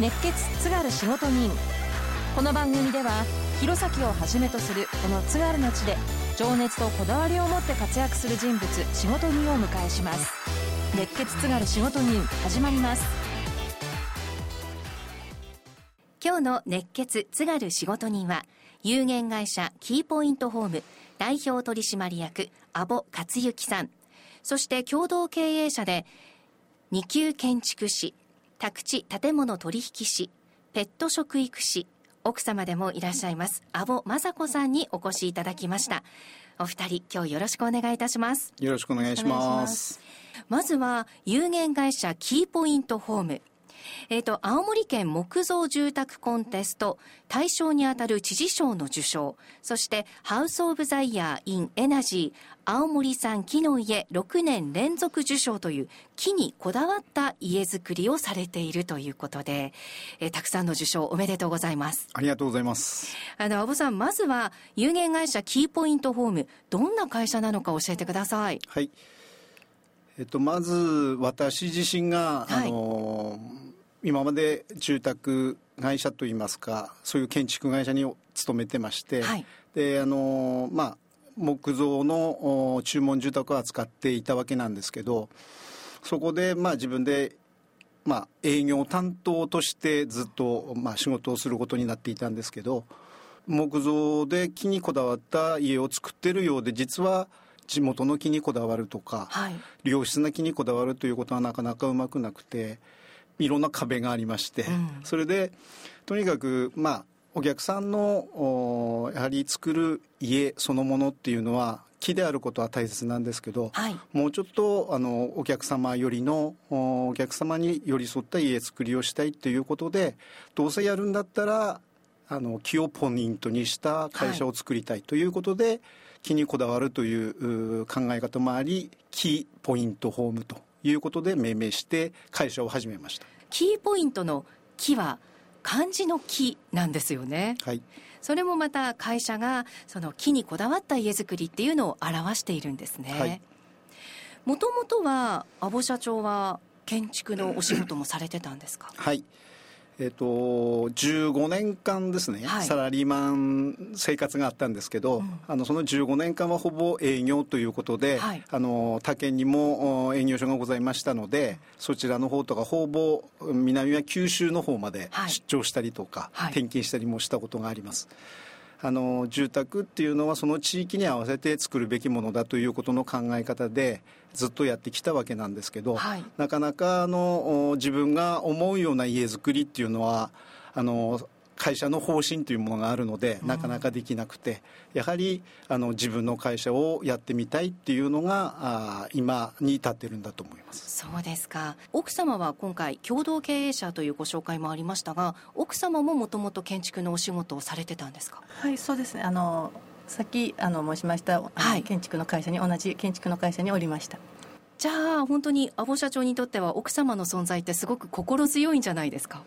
熱血津軽仕事人。この番組では弘前をはじめとするこの津軽の地で情熱とこだわりを持って活躍する人物仕事人を迎えします。熱血津軽仕事人始まります。今日の熱血津軽仕事人は有限会社キーポイントホーム代表取締役阿保克幸さん。そして共同経営者で二級建築士宅地建物取引士ペット食育士奥様でもいらっしゃいます阿保雅子さんにお越しいただきました。お二人今日よろしくお願いいたします。よろしくお願いします。まずは有限会社キーポイントホームえっ、ー、と、青森県木造住宅コンテスト、大賞にあたる知事賞の受賞、そしてハウスオブザイヤーインエナジー、青森産木の家6年連続受賞という木にこだわった家づくりをされているということで、えー、たくさんの受賞おめでとうございます。ありがとうございます。あの、アボさん、まずは有限会社キーポイントホーム、どんな会社なのか教えてください。はい。えっと、まず私自身が、はい、あの今まで住宅会社といいますかそういう建築会社に勤めてまして、はい、であのまあ木造の注文住宅を扱っていたわけなんですけどそこでまあ自分でまあ営業担当としてずっとまあ仕事をすることになっていたんですけど木造で木にこだわった家を作ってるようで実は地元の木にこだわるとか、はい、良質な木にこだわるということはなかなかうまくなくていろんな壁がありまして、うん、それでとにかくまあお客さんのやはり作る家そのものっていうのは木であることは大切なんですけど、はい、もうちょっとあのお客様よりのお客様に寄り添った家作りをしたいっていうことでどうせやるんだったらあの木をポイントにした会社を作りたいということで、はい、木にこだわるという考え方もあり木ポイントホームということで命名して会社を始めましたキーポイントの木は漢字の木なんですよね。はい。それもまた会社がその木にこだわった家づくりっていうのを表しているんですね。もともとは阿保社長は建築のお仕事もされてたんですか？はい。えっと、15年間ですね、はい、サラリーマン生活があったんですけど、うん、あのその15年間はほぼ営業ということで、はい、あの他県にも営業所がございましたので、そちらの方とかほぼ南は九州の方まで出張したりとか、はい、転勤したりもしたことがあります。あの住宅っていうのはその地域に合わせて作るべきものだということの考え方でずっとやってきたわけなんですけど、はい、なかなかあの自分が思うような家づくりっていうのはあの会社の方針というものがあるのでなかなかできなくて、やはりあの自分の会社をやってみたいっていうのがあ今に至ってるんだと思います。そうですか。奥様は今回共同経営者というご紹介もありましたが奥様ももともと建築のお仕事をされてたんですか？はいそうですね。あのさっきあの申しました、はい、建築の会社に同じ建築の会社におりました。じゃあ本当に阿保社長にとっては奥様の存在ってすごく心強いんじゃないですか？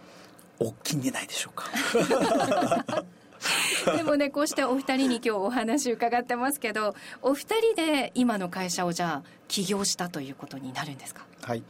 大きいんじゃないでしょうか。でもねこうしてお二人に今日お話伺ってますけどお二人で今の会社をじゃあ起業したということになるんですか？はい。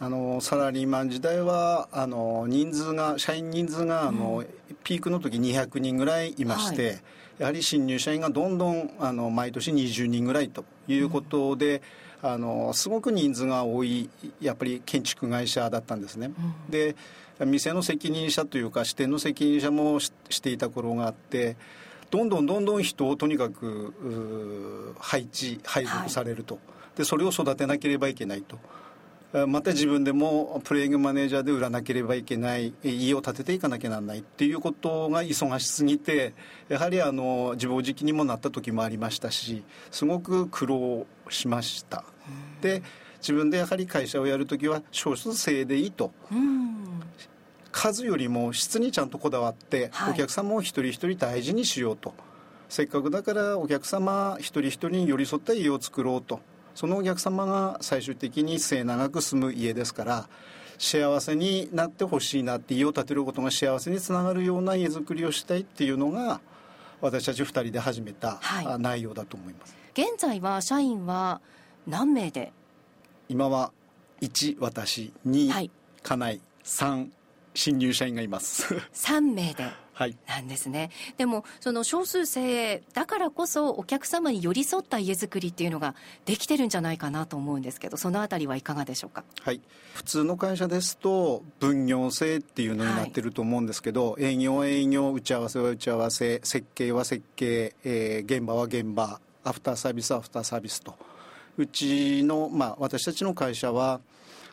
あのサラリーマン時代はあの人数が社員人数があの、うん、ピークの時200人ぐらいいまして、はい、やはり新入社員がどんどんあの毎年20人ぐらいということで、うん、あのすごく人数が多いやっぱり建築会社だったんですね。うん、で店の責任者というか支店の責任者もしていた頃があってどんどんどんどん人をとにかく配置配属されると、はい、でそれを育てなければいけないと。また自分でもプレイングマネージャーで売らなければいけない家を建てていかなきゃならないっていうことが忙しすぎてやはりあの自暴自棄にもなった時もありましたしすごく苦労しました。で自分でやはり会社をやる時は少数制でいいと。数よりも質にちゃんとこだわって、お客様を一人一人大事にしようと。せっかくだからお客様一人一人に寄り添った家を作ろうと。そのお客様が最終的に末永く住む家ですから幸せになってほしいなって家を建てることが幸せにつながるような家づくりをしたいっていうのが私たち2人で始めた内容だと思います、はい、現在は社員は何名で？今は1私2、はい、家内3新入社員がいます。3名で。はい。なんですね、でもその少数精鋭だからこそお客様に寄り添った家づくりっていうのができてるんじゃないかなと思うんですけどそのあたりはいかがでしょうか？はい、普通の会社ですと分業制っていうのになってると思うんですけど、営業は営業打ち合わせは打ち合わせ設計は設計、えー現場は現場アフターサービスはアフターサービスと。うちの、まあ、私たちの会社は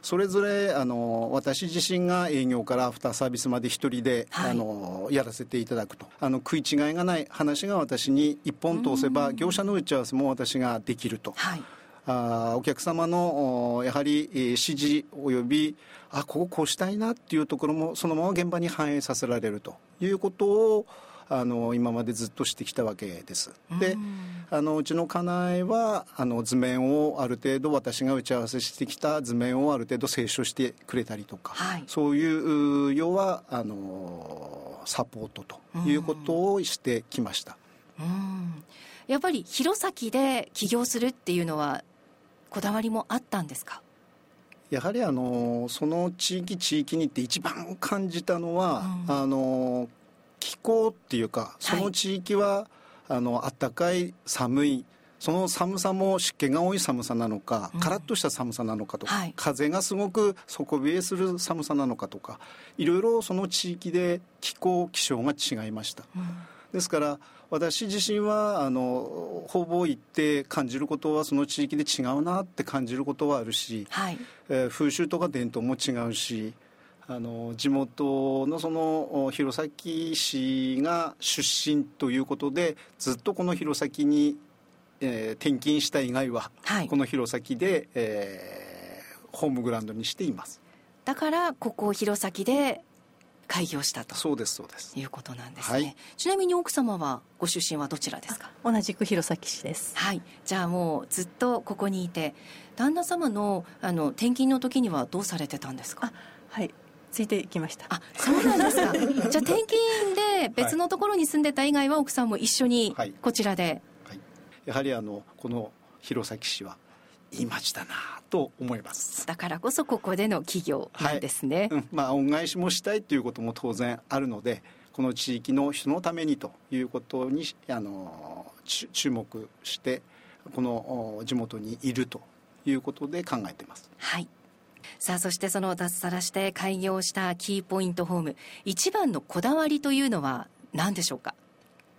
それぞれあの私自身が営業からアフターサービスまで一人で、はい。あのやらせていただくと。あの食い違いがない話が私に一本通せば業者の打ち合わせも私ができると。はい。あーお客様のおやはりえー指示およびあこここうしたいなっていうところもそのまま現場に反映させられるということをあの今までずっとしてきたわけです。であのうちの家内はあの図面をある程度私が打ち合わせしてきた図面をある程度清書してくれたりとか、はい。そういうう要はあのサポートということをしてきました。うん。やっぱり弘前で起業するっていうのはこだわりもあったんですか？やはりあのその地域地域に行って一番感じたのは、うん。あの気候っていうかその地域は、あの暖かい寒いその寒さも湿気が多い寒さなのか、うん。カラッとした寒さなのかとか、はい。風がすごく底冷えする寒さなのかとかいろいろその地域で気候気象が違いました。ですから私自身はあのほぼ行って感じることはその地域で違うなって感じることはあるし、はい。えー風習とか伝統も違うしあの地元のそのお弘前市が出身ということでずっとこの弘前に、えー転勤した以外は、はい。この弘前で、えーホームグラウンドにしています。だからここ弘前で開業したと。そうですそうです。いうことなんですね、はい。ちなみに奥様はご出身はどちらですか？同じく弘前市です。はい。じゃあもうずっとここにいて旦那様のあの転勤の時にはどうされてたんですか？あはいついてきました。あそうなんですか。じゃあ転勤で別のところに住んでた以外は奥さんも一緒にはい。こちらで、はい、やはりあのこの弘前市はいい町だなと思います。だからこそここでの企業なんですね、うん。まあ、恩返しもしたいということも当然あるのでこの地域の人のためにということにあの注注目してこのお地元にいるということで考えています。はいさあそしてその脱サラして開業したキーポイントホーム。一番のこだわりというのは何でしょうか？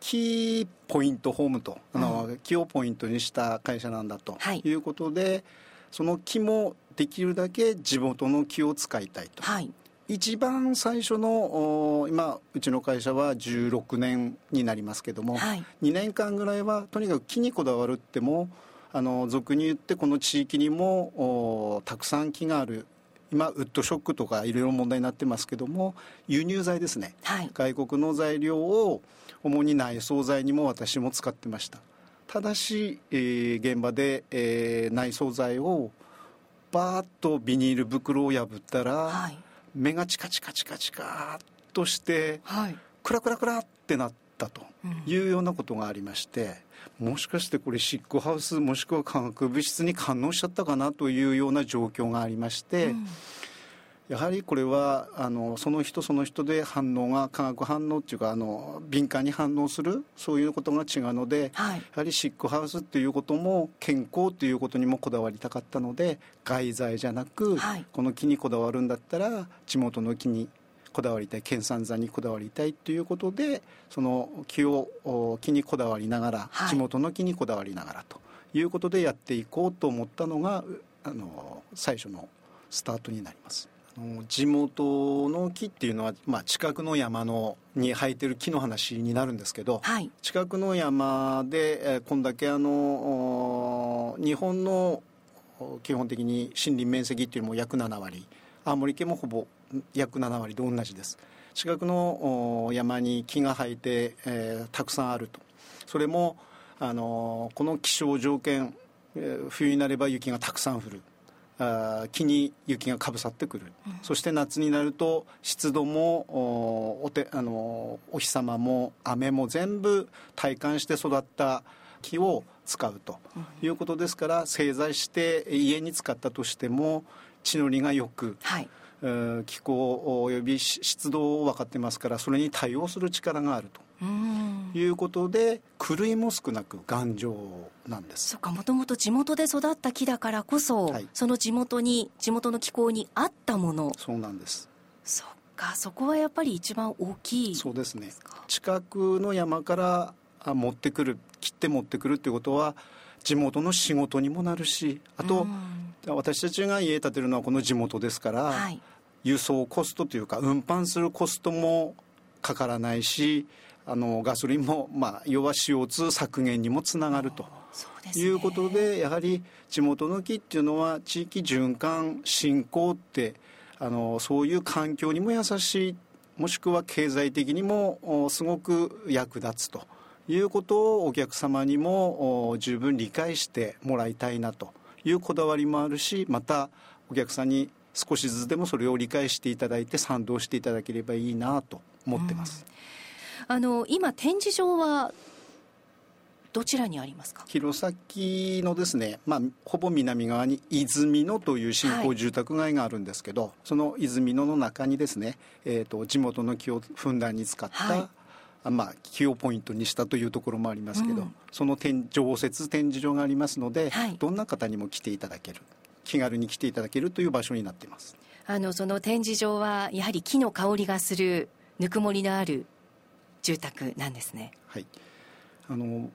キーポイントホームと。あの、木をポイントにした会社なんだとはい。いうことで、その木もできるだけ地元の木を使いたいと。はい。一番最初のお今うちの会社は16年になりますけども、はい。2年間ぐらいはとにかく木にこだわるってもあの俗に言ってこの地域にもおたくさん木がある今ウッドショックとかいろいろ問題になってますけども輸入材ですね。はい。外国の材料を主に内装材にも私も使ってました。ただし、えー現場で、えー内装材をバーッとビニール袋を破ったら、はい。目がチカチカチカチカっとしてはい。クラクラクラってなったとうん。いうようなことがありまして、もしかしてこれシックハウスもしくは化学物質に感応しちゃったかなというような状況がありまして、うん。やはりこれはあのその人その人で反応が化学反応っていうかあの敏感に反応するそういうことが違うので、はい。やはりシックハウスっていうことも健康ということにもこだわりたかったので外材じゃなく、はい。この木にこだわるんだったら地元の木にこだわりたい県産材にこだわりたいということでその木をお木にこだわりながら、はい地元の木にこだわりながらということでやっていこうと思ったのがうあの最初のスタートになります。地元の木っていうのは、まあ、近くの山のに生えてる木の話になるんですけど、はい近くの山で、えーこんだけあのお日本のお基本的に森林面積っていうのも約7割青森県もほぼ約7割で同じです。近くのお山に木が生えて、えーたくさんあると。それもあのこの気象条件、えー冬になれば雪がたくさん降る。あー木に雪がかぶさってくる、そして夏になると湿度もおおてあのお日様も雨も全部体感して育った木を使うということですから製材して家に使ったとしても地の利がよくはい気候および湿度を分かってますからそれに対応する力があると。いうことで狂いも少なく頑丈なんです。そうかもともと地元で育った木だからこそ、はい、その地元に地元の気候に合ったもの。そうなんです。そっかそこはやっぱり一番大きいそうですね。近くの山から持ってくる切って持ってくるっていうことは地元の仕事にもなるしあと、私たちが家建てるのはこの地元ですから、はい、輸送コストというか運搬するコストもかからないしあのガソリンも、まあ、要は CO2 削減にもつながると。いうことでやはり地元の木っていうのは地域循環振興ってあのそういう環境にも優しいもしくは経済的にもすごく役立つということをお客様にも十分理解してもらいたいなというこだわりもあるしまたお客さんに少しずつでもそれを理解していただいて賛同していただければいいなと思ってます。うん。あの今展示場はどちらにありますか？弘前のですね、まあ、ほぼ南側に泉野という新興住宅街があるんですけど、はい、その泉野の中にですね、えーと、地元の木をふんだんに使った、はい、まあ、木をポイントにしたというところもありますけど、うん、その展常設展示場がありますので、はい、どんな方にも来ていただける気軽に来ていただけるという場所になっています。あのその展示場はやはり木の香りがするぬくもりのある住宅なんですね。はい。あの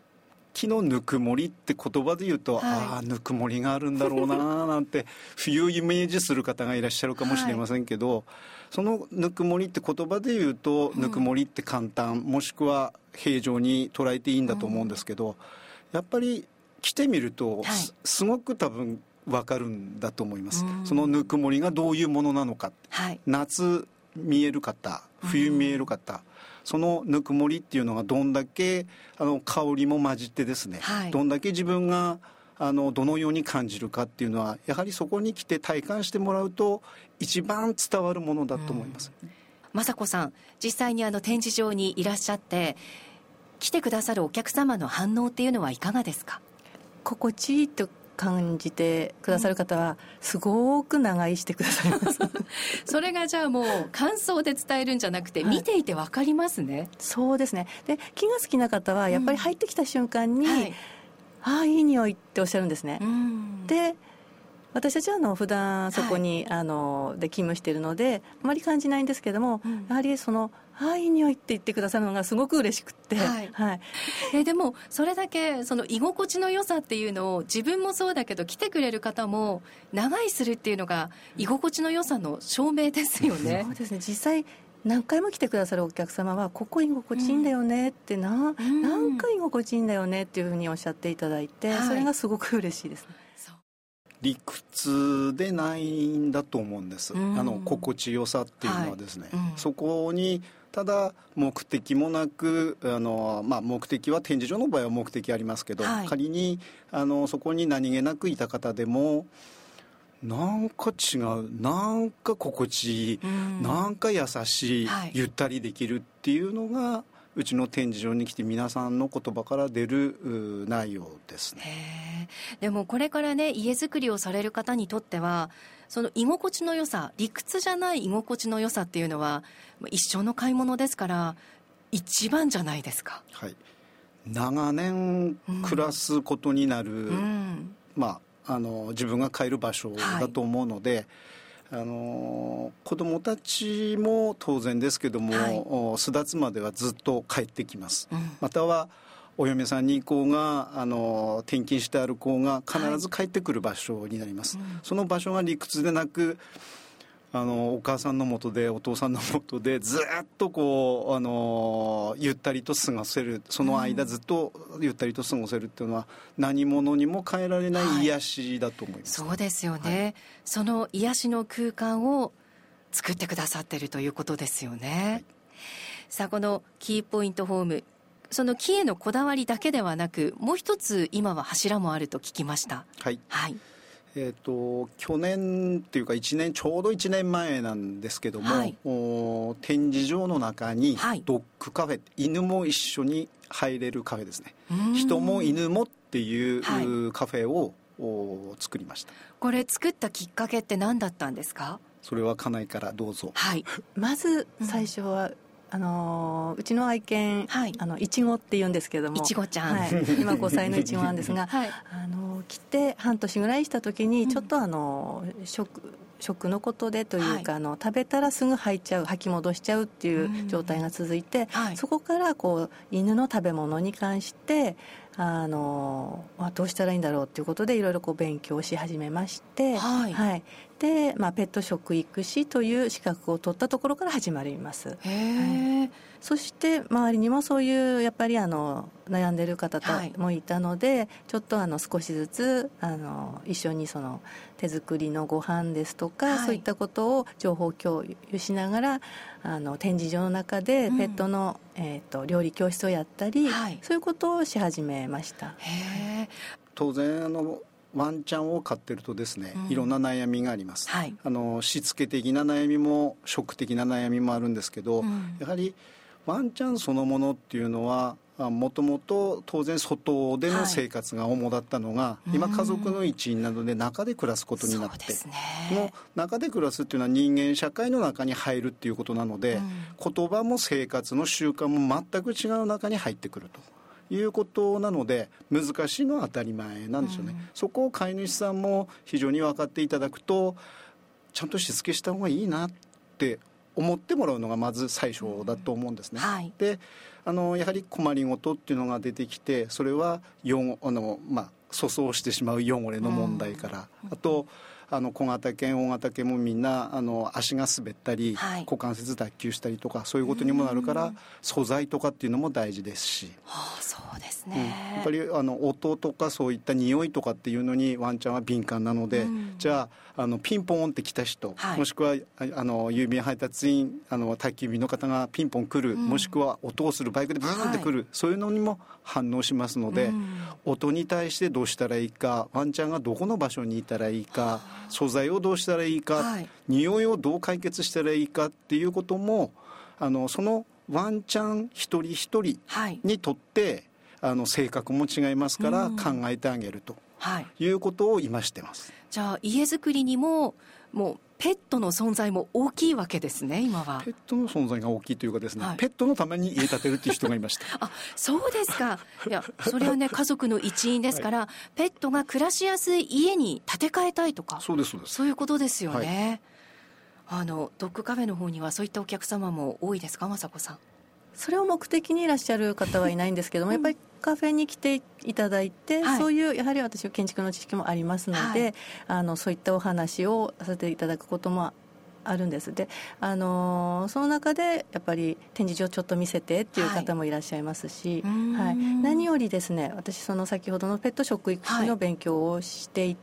木のぬくもりって言葉で言うと、はい、ああぬくもりがあるんだろうな なんて冬イメージする方がいらっしゃるかもしれませんけど、はい、そのぬくもりって言葉で言うと、うん、ぬくもりって簡単もしくは平常に捉えていいんだと思うんですけど、うん、やっぱり来てみると、はい、すごく多分分かるんだと思います、うん、そのぬくもりがどういうものなのか、夏見える方冬見える方、そのぬくもりっていうのがどんだけあの香りも混じってですね、はい、どんだけ自分があのどのように感じるかっていうのはやはりそこに来て体感してもらうと一番伝わるものだと思います。雅子さん実際にあの展示場にいらっしゃって来てくださるお客様の反応っていうのはいかがですか？心地いいと感じてくださる方はすごく長居してくださいます。それがじゃあもう感想で伝えるんじゃなくて見ていて分かりますね、はい、そうですね。で木が好きな方はやっぱり入ってきた瞬間に、うん。はい、ああいい匂いっておっしゃるんですね、うん、で私たちはあの普段そこに、はい、あので勤務しているのであまり感じないんですけども、うん、やはりそのああいい匂いって言ってくださるのがすごく嬉しくって、はい。はい、えでもそれだけその居心地の良さっていうのを自分もそうだけど来てくれる方も長居するっていうのが居心地の良さの証明ですよね。そうですね。実際何回も来てくださるお客様はここ居心地いいんだよねってな、うん、何回居心地いいんだよねっていうふうにおっしゃっていただいて、はい、それがすごく嬉しいですね。理屈でないんだと思うんです、うん、あの心地よさっていうのはですね、はい。うん、そこにただ目的もなくあの、まあ、目的は展示場の場合は目的ありますけど、はい、仮にあのそこに何気なくいた方でもなんか違うなんか心地いい、うん、なんか優しい、はい、ゆったりできるっていうのがうちの展示場に来て皆さんの言葉から出る内容ですね。でもこれからね家づくりをされる方にとってはその居心地の良さ理屈じゃない居心地の良さっていうのは一生の買い物ですから一番じゃないですか。はい。長年暮らすことになる、うん、まああの自分が帰る場所だと思うので、はいあの子どもたちも当然ですけども、はい、巣立つまではずっと帰ってきます、うん、またはお嫁さんに行こうがあの転勤してある子が必ず帰ってくる場所になります、はいうん、その場所が理屈でなくあのお母さんのもとでお父さんのもとでずっとこうあのゆったりと過ごせるその間ずっとゆったりと過ごせるっていうのは何者にも変えられない癒しだと思います、はい、そうですよね、はい、その癒しの空間を作ってくださってるということですよね、はい、さあこのキーポイントホームその木へのこだわりだけではなくもう一つ今は柱もあると聞きました。はい、はい。えーと、去年っていうか1年ちょうど1年前なんですけども、はい、お展示場の中にドッグカフェ、はい、犬も一緒に入れるカフェですね。人も犬もっていう、はい、カフェをお作りました。これ作ったきっかけって何だったんですか？それは家内からどうぞ。はい。まず最初は、あのうちの愛犬、はい。あのいちごって言うんですけども。いちごちゃん。はい、今5歳のいちごなんですが、はい。あの来て半年ぐらいした時にちょっとあの、食食のことでというか、はい。あの食べたらすぐ吐いちゃう吐き戻しちゃうっていう状態が続いて、はい。そこからこう犬の食べ物に関してあのまあどうしたらいいんだろうっていうことでいろいろこう勉強し始めまして、はい。で、まあ、ペット食育士という資格を取ったところから始まります。へえそして周りにもそういうやっぱりあの悩んでる方はい。もいたので、ちょっとあの少しずつあの一緒にその手作りのご飯ですとか、はい。そういったことを情報共有しながらあの展示場の中でうん。ペットの、えー、と料理教室をやったり、はい。そういうことをし始めました。へえ当然あのワンちゃんを飼ってるとですね、うん。いろんな悩みがあります、はい。あのしつけ的な悩みも食的な悩みもあるんですけど、うん。やはりワンちゃんそのものっていうのはもともと当然外での生活が主だったのが、はい今家族の一員なので中で暮らすことになってね。この中で暮らすっていうのは人間社会の中に入るっていうことなので、言葉も生活の習慣も全く違う中に入ってくると。いうことなので難しいのは当たり前なんですよね、うん。そこを飼い主さんも非常に分かっていただくとちゃんとしつけした方がいいなって思ってもらうのがまず最初だと思うんですね。はい。であのやはり困りごとっていうのが出てきてそれはよあの、まあ、粗相してしまう汚れの問題から、あとあの小型犬大型犬もみんなあの足が滑ったり、はい。股関節脱臼したりとかそういうことにもなるから、素材とかっていうのも大事ですし。はあそうですうん。ねやっぱりあの音とかそういった匂いとかっていうのにワンちゃんは敏感なので、うん。じゃああのピンポンって来た人、はい。もしくはああの郵便配達員あの宅急便の方がピンポン来る、うん。もしくは音をするバイクでブーンって来る、そういうのにも反応しますので、うん。音に対してどうしたらいいかワンちゃんがどこの場所にいたらいいか素材をどうしたらいいか、はい。匂いをどう解決したらいいかっていうこともあのそのワンちゃん一人一人はい。にとってあの性格も違いますからうん。考えてあげるとはい。いうことを今してます。じゃあ家づくりにももうペットの存在も大きいわけですね今は。ペットの存在が大きいというかですね、はい。ペットのために家建てるっていう人がいました。あそうですか。いやそれはね家族の一員ですから、ペットが暮らしやすい家に建て替えたいとかそうですそうです。そういうことですよね、あのドッグカフェの方にはそういったお客様も多いですか雅子さん。それを目的にいらっしゃる方はいないんですけども、やっぱりカフェに来ていただいて、はい。そういうやはり私は建築の知識もありますので、はい。あのそういったお話をさせていただくこともあるんです。で、あのーその中でやっぱり展示場ちょっと見せてっていう方もいらっしゃいますし、うーん。はい。何よりですね私その先ほどのペット食育士の勉強をしてい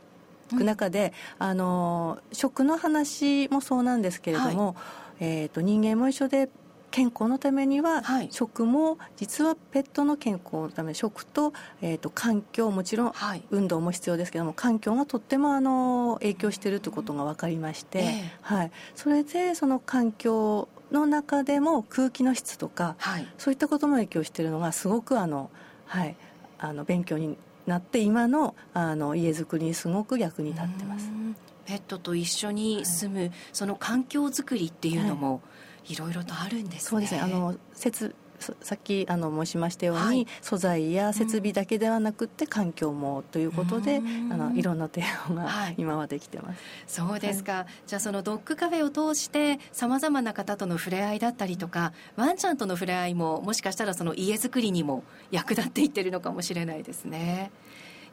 く中で、あのー食の話もそうなんですけれども、えー、と人間も一緒で健康のためには、はい。食も実はペットの健康のため食と,、えー、と環境もちろんはい。運動も必要ですけども環境がとってもあの影響しているということが分かりまして、ええ。はい、それでその環境の中でも空気の質とかはい。そういったことも影響しているのがすごくあの、はい、あの勉強になって今のあの家づくりにすごく役に立ってます。う。ん。ペットと一緒に住む、その環境づくりっていうのもいろいろとあるんですね。そうですね。あの設そさっきあの申しましたように、はい。素材や設備だけではなくって環境もということで、うん。あのいろんな提案がはい。今はできてます。そうですか、じゃあそのドッグカフェを通してさまざまな方との触れ合いだったりとかワンちゃんとの触れ合いももしかしたらその家づくりにも役立っていってるのかもしれないですね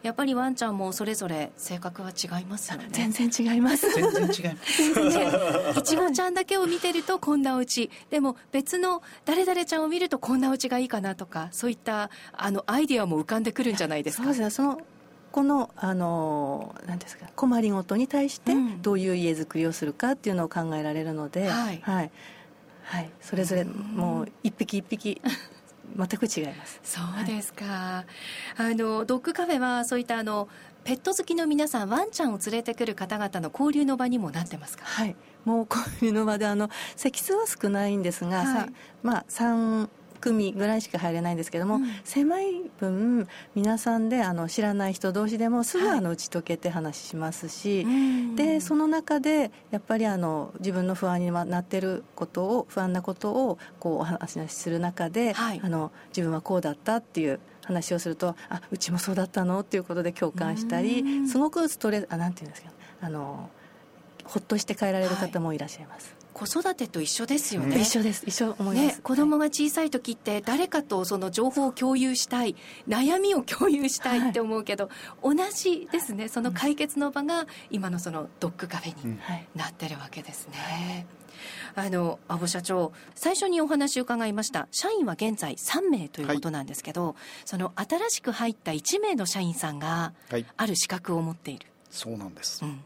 やっぱりワンちゃんもそれぞれ性格は違いますよね。全然違います。全然違います。いちごちゃんだけを見てるとこんなお家。でも別の誰々ちゃんを見るとこんなお家がいいかなとかそういったあのアイディアも浮かんでくるんじゃないですか。そうですね。そのこのあのなんですか困りごとに対してうん。どういう家づくりをするかっていうのを考えられるので、はい。はい。はい。それぞれもう一匹一匹全く違います。そうですか、あのドッグカフェはそういったあのペット好きの皆さんワンちゃんを連れてくる方々の交流の場にもなってますか？はい、もうこういうの場であの席数は少ないんですが、はい。さまあ、3組ぐらいしか入れないんですけども、うん、狭い分皆さんであの知らない人同士でもすぐあの打ち解けて話しますし、はい、でその中でやっぱりあの自分の不安になってることを不安なことをこうお話しする中で、はい、あの自分はこうだったっていう話をするとあうちもそうだったのっていうことで共感したりすごくストレスあなんていうんですかあのほっとして帰られる方もいらっしゃいます。子育てと一緒ですよね、一緒です。一緒思います、ね、子供が小さい時って誰かとその情報を共有したい悩みを共有したいって思うけど、はい、同じですね。その解決の場が今のそのドッグカフェになってるわけですね、うん、あの阿保社長最初にお話を伺いました。社員は現在3名ということなんですけど、はい、その新しく入った1名の社員さんがある資格を持っている、はい、そうなんです、うん、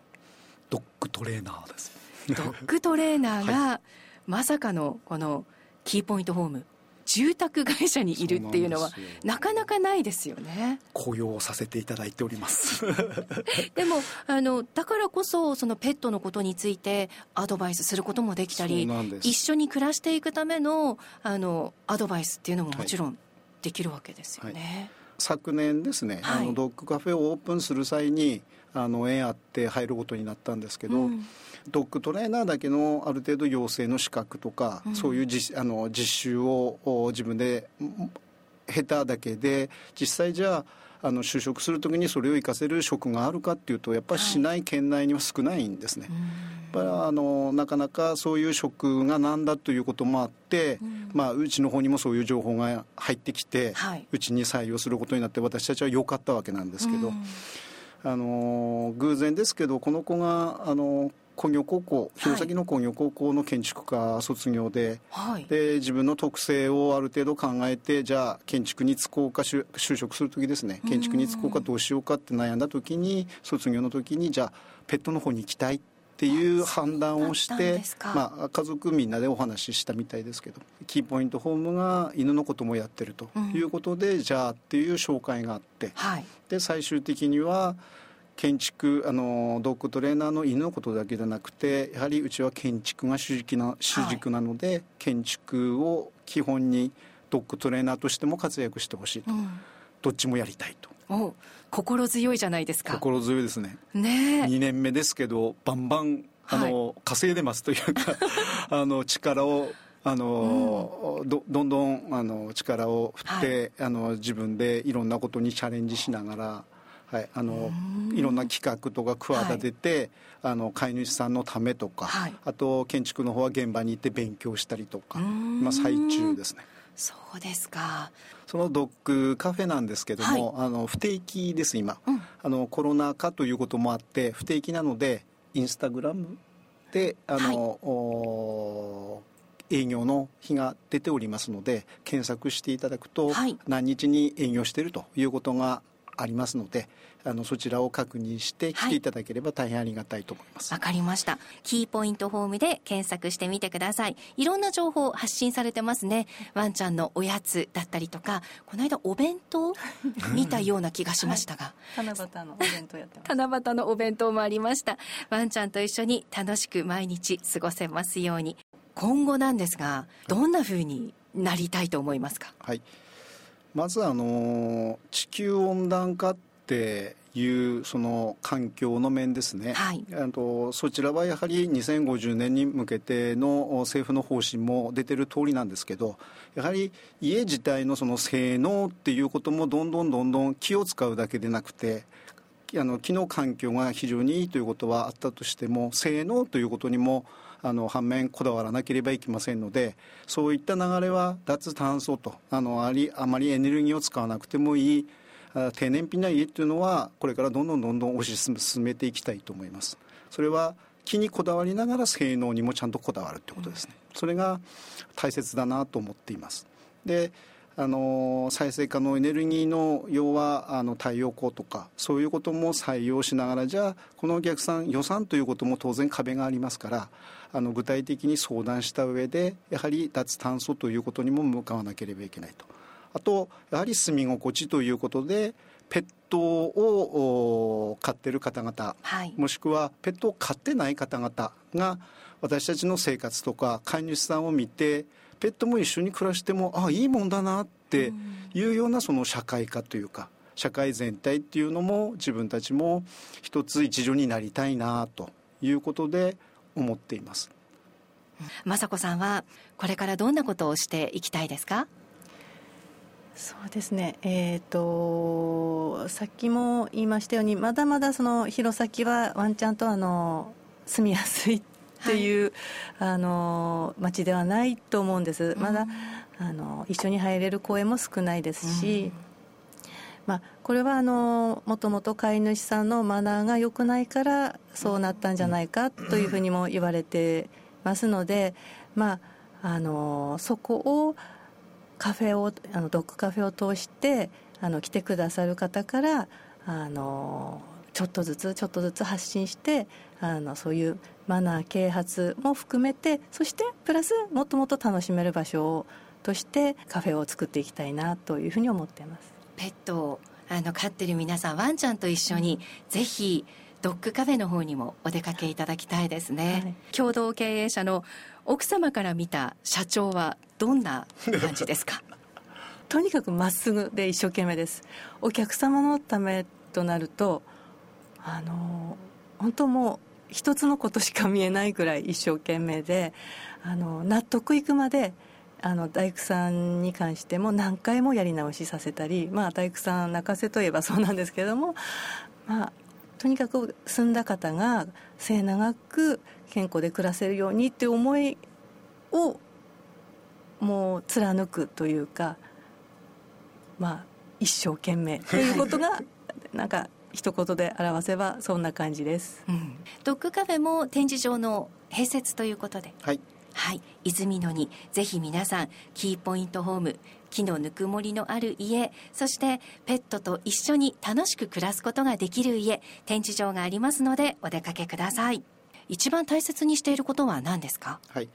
ドッグトレーナーですドッグトレーナーが、はい、まさかのこのキーポイントホーム住宅会社にいるっていうのはなかなかないですよね。雇用させていただいております。でもあのだからこそそのペットのことについてアドバイスすることもできたり一緒に暮らしていくためのあのアドバイスっていうのももちろんできるわけですよね、はいはい、昨年ですね、はい、あのドッグカフェをオープンする際にあの縁あって入ることになったんですけど、うん。ドッグトレーナーだけのある程度養成の資格とか、うん、そういう実あの実習を自分で下手だけで実際じゃああの就職するときにそれを生かせる職があるかっていうとやっぱり市内県内には少ないんですね。はい、あのなかなかそういう職がなんだということもあって、うん、まあ、うちの方にもそういう情報が入ってきて、はい、うちに採用することになって私たちは良かったわけなんですけど、うん、あの偶然ですけどこの子があの工業高校弘前の工業高校の建築科卒業ではい、で自分の特性をある程度考えてじゃあ建築に就こうか就職する時ですね。建築に就こうかどうしようかって悩んだ時に卒業の時にじゃあペットの方に行きたいっていう判断をしてまあ、家族みんなでお話ししたみたいですけどキーポイントホームが犬のこともやってるということで、うん、じゃあっていう紹介があって、はい、で最終的には建築あのドッグトレーナーの犬のことだけじゃなくてやはりうちは建築が主軸な主軸なので、はい、建築を基本にドッグトレーナーとしても活躍してほしいと、うん、どっちもやりたいと。お心強いじゃないですか。心強いですね。ね。2年目ですけどバンバンあの、はい、稼いでますというか あの力をあの、うん、どどんどんあの力を振って、はい、あの自分でいろんなことにチャレンジしながらはい、あのいろんな企画とか企てて、はい、あの飼い主さんのためとか、はい、あと建築の方は現場に行って勉強したりとか今最中ですねそうですか。そのドッグカフェなんですけども、はい、あの不定期です今、うん、あのコロナ禍ということもあって不定期なのでインスタグラムであの、営業の日が出ておりますので検索していただくと、何日に営業しているということがありますのであのそちらを確認して来ていただければ大変ありがたいと思います。わ、はい、かりました。キーポイントホームで検索してみてください。いろんな情報発信されてますね。ワンちゃんのおやつだったりとかこの間お弁当見たような気がしましたが、はい、七夕のお弁当やってます。七夕のお弁当もありました。ワンちゃんと一緒に楽しく毎日過ごせますように。今後なんですがどんなふうになりたいと思いますか？はいまずあの地球温暖化っていうその環境の面ですね、はい、あとそちらはやはり2050年に向けての政府の方針も出てる通りなんですけどやはり家自体のその性能っていうこともどんどんどんどん気を使うだけでなくてあの機能環境が非常にいいということはあったとしても性能ということにもあの反面こだわらなければいけませんのでそういった流れは脱炭素とあのありあまりエネルギーを使わなくてもいい低燃費な家っていうのはこれからどんどんどんどん推し進めていきたいと思います。それは木にこだわりながら性能にもちゃんとこだわるってことですね。それが大切だなと思っています。であの再生可能エネルギーの要はあの太陽光とかそういうことも採用しながらじゃあこのお客さん予算ということも当然壁がありますからあの具体的に相談した上でやはり脱炭素ということにも向かわなければいけないと。あとやはり住み心地ということでペットを飼ってる方々、はい、もしくはペットを飼ってない方々が私たちの生活とか飼い主さんを見てペットも一緒に暮らしてもあいいもんだなっていうようなその社会化というか社会全体っていうのも自分たちも一つ一助になりたいなということで思っています。雅子さんはこれからどんなことをしていきたいですか？そうですね、えーと、さっきも言いましたようにまだまだその弘前はワンちゃんとあの住みやすいっていう、はい、あの町ではないと思うんです、まだあの一緒に入れる公園も少ないですし、まあ、これはあのもともと飼い主さんのマナーが良くないからそうなったんじゃないかというふうにも言われてますので、まあ、あのそこをカフェをあのドッグカフェを通してあの来てくださる方からあのちょっとずつちょっとずつ発信してあのそういうマナー啓発も含めてそしてプラスもっともっと楽しめる場所としてカフェを作っていきたいなというふうに思っています。ペットをあの飼ってる皆さんワンちゃんと一緒に、ぜひドッグカフェの方にもお出かけいただきたいですね、はい、共同経営者の奥様から見た社長はどんな感じですか？とにかくまっすぐで一生懸命です。お客様のためとなるとあの本当もう一つのことしか見えないぐらい一生懸命であの納得いくまであの大工さんに関しても何回もやり直しさせたり、まあ、大工さん泣かせといえばそうなんですけども、まあ、とにかく住んだ方が末永く健康で暮らせるようにっていう思いをもう貫くというかまあ一生懸命ということが なんか一言で表せばそんな感じです、うん、ドッグカフェも展示場の併設ということで。はい。はい。泉野にぜひ皆さんキーポイントホーム木のぬくもりのある家そしてペットと一緒に楽しく暮らすことができる家展示場がありますのでお出かけください。一番大切にしていることは何ですか？はい。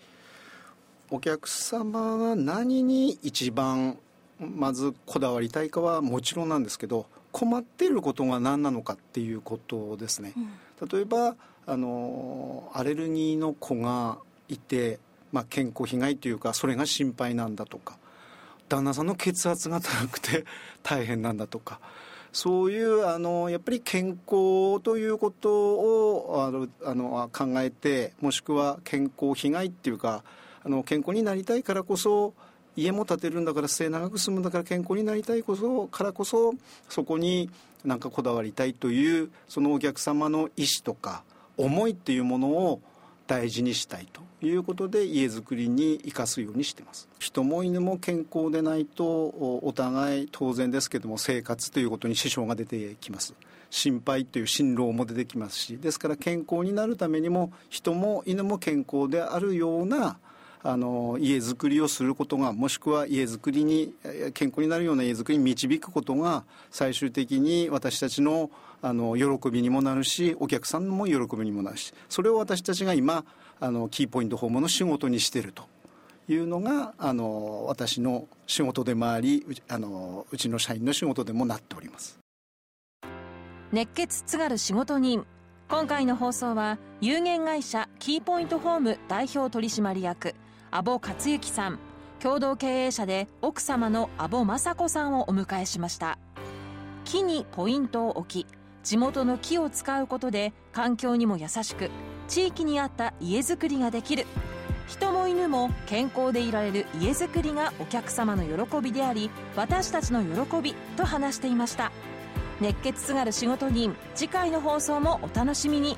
お客様が何に一番まずこだわりたいかはもちろんなんですけど困っていることが何なのかっていうことですね、うん、例えばあのアレルギーの子がいて、まあ、健康被害というかそれが心配なんだとか旦那さんの血圧が高くて 大変なんだとかそういうあのやっぱり健康ということをあのあの考えてもしくは健康被害っていうかあの健康になりたいからこそ家も建てるんだから末永く住むんだから健康になりたいこそからこそそこになんかこだわりたいというそのお客様の意思とか思いっていうものを大事にしたいということで家づくりに生かすようにしてます。人も犬も健康でないとお互い当然ですけども生活ということに支障が出てきます。心配という心労も出てきますしですから健康になるためにも人も犬も健康であるようなあの家づくりをすることがもしくは家づくりに健康になるような家づくりに導くことが最終的に私たちのあの喜びにもなるしお客さんも喜びにもなるしそれを私たちが今あのキーポイント訪問の仕事にしているというのがあの私の仕事でもありあのうちの社員の仕事でもなっております。熱血津軽仕事人。今回の放送は有限会社キーポイントホーム代表取締役阿保克幸さん。共同経営者で奥様の阿保雅子さんをお迎えしました。木にポイントを置き地元の木を使うことで環境にも優しく地域に合った家づくりができる。人も犬も健康でいられる家づくりがお客様の喜びであり私たちの喜びと話していました。熱血津軽仕事人次回の放送もお楽しみに。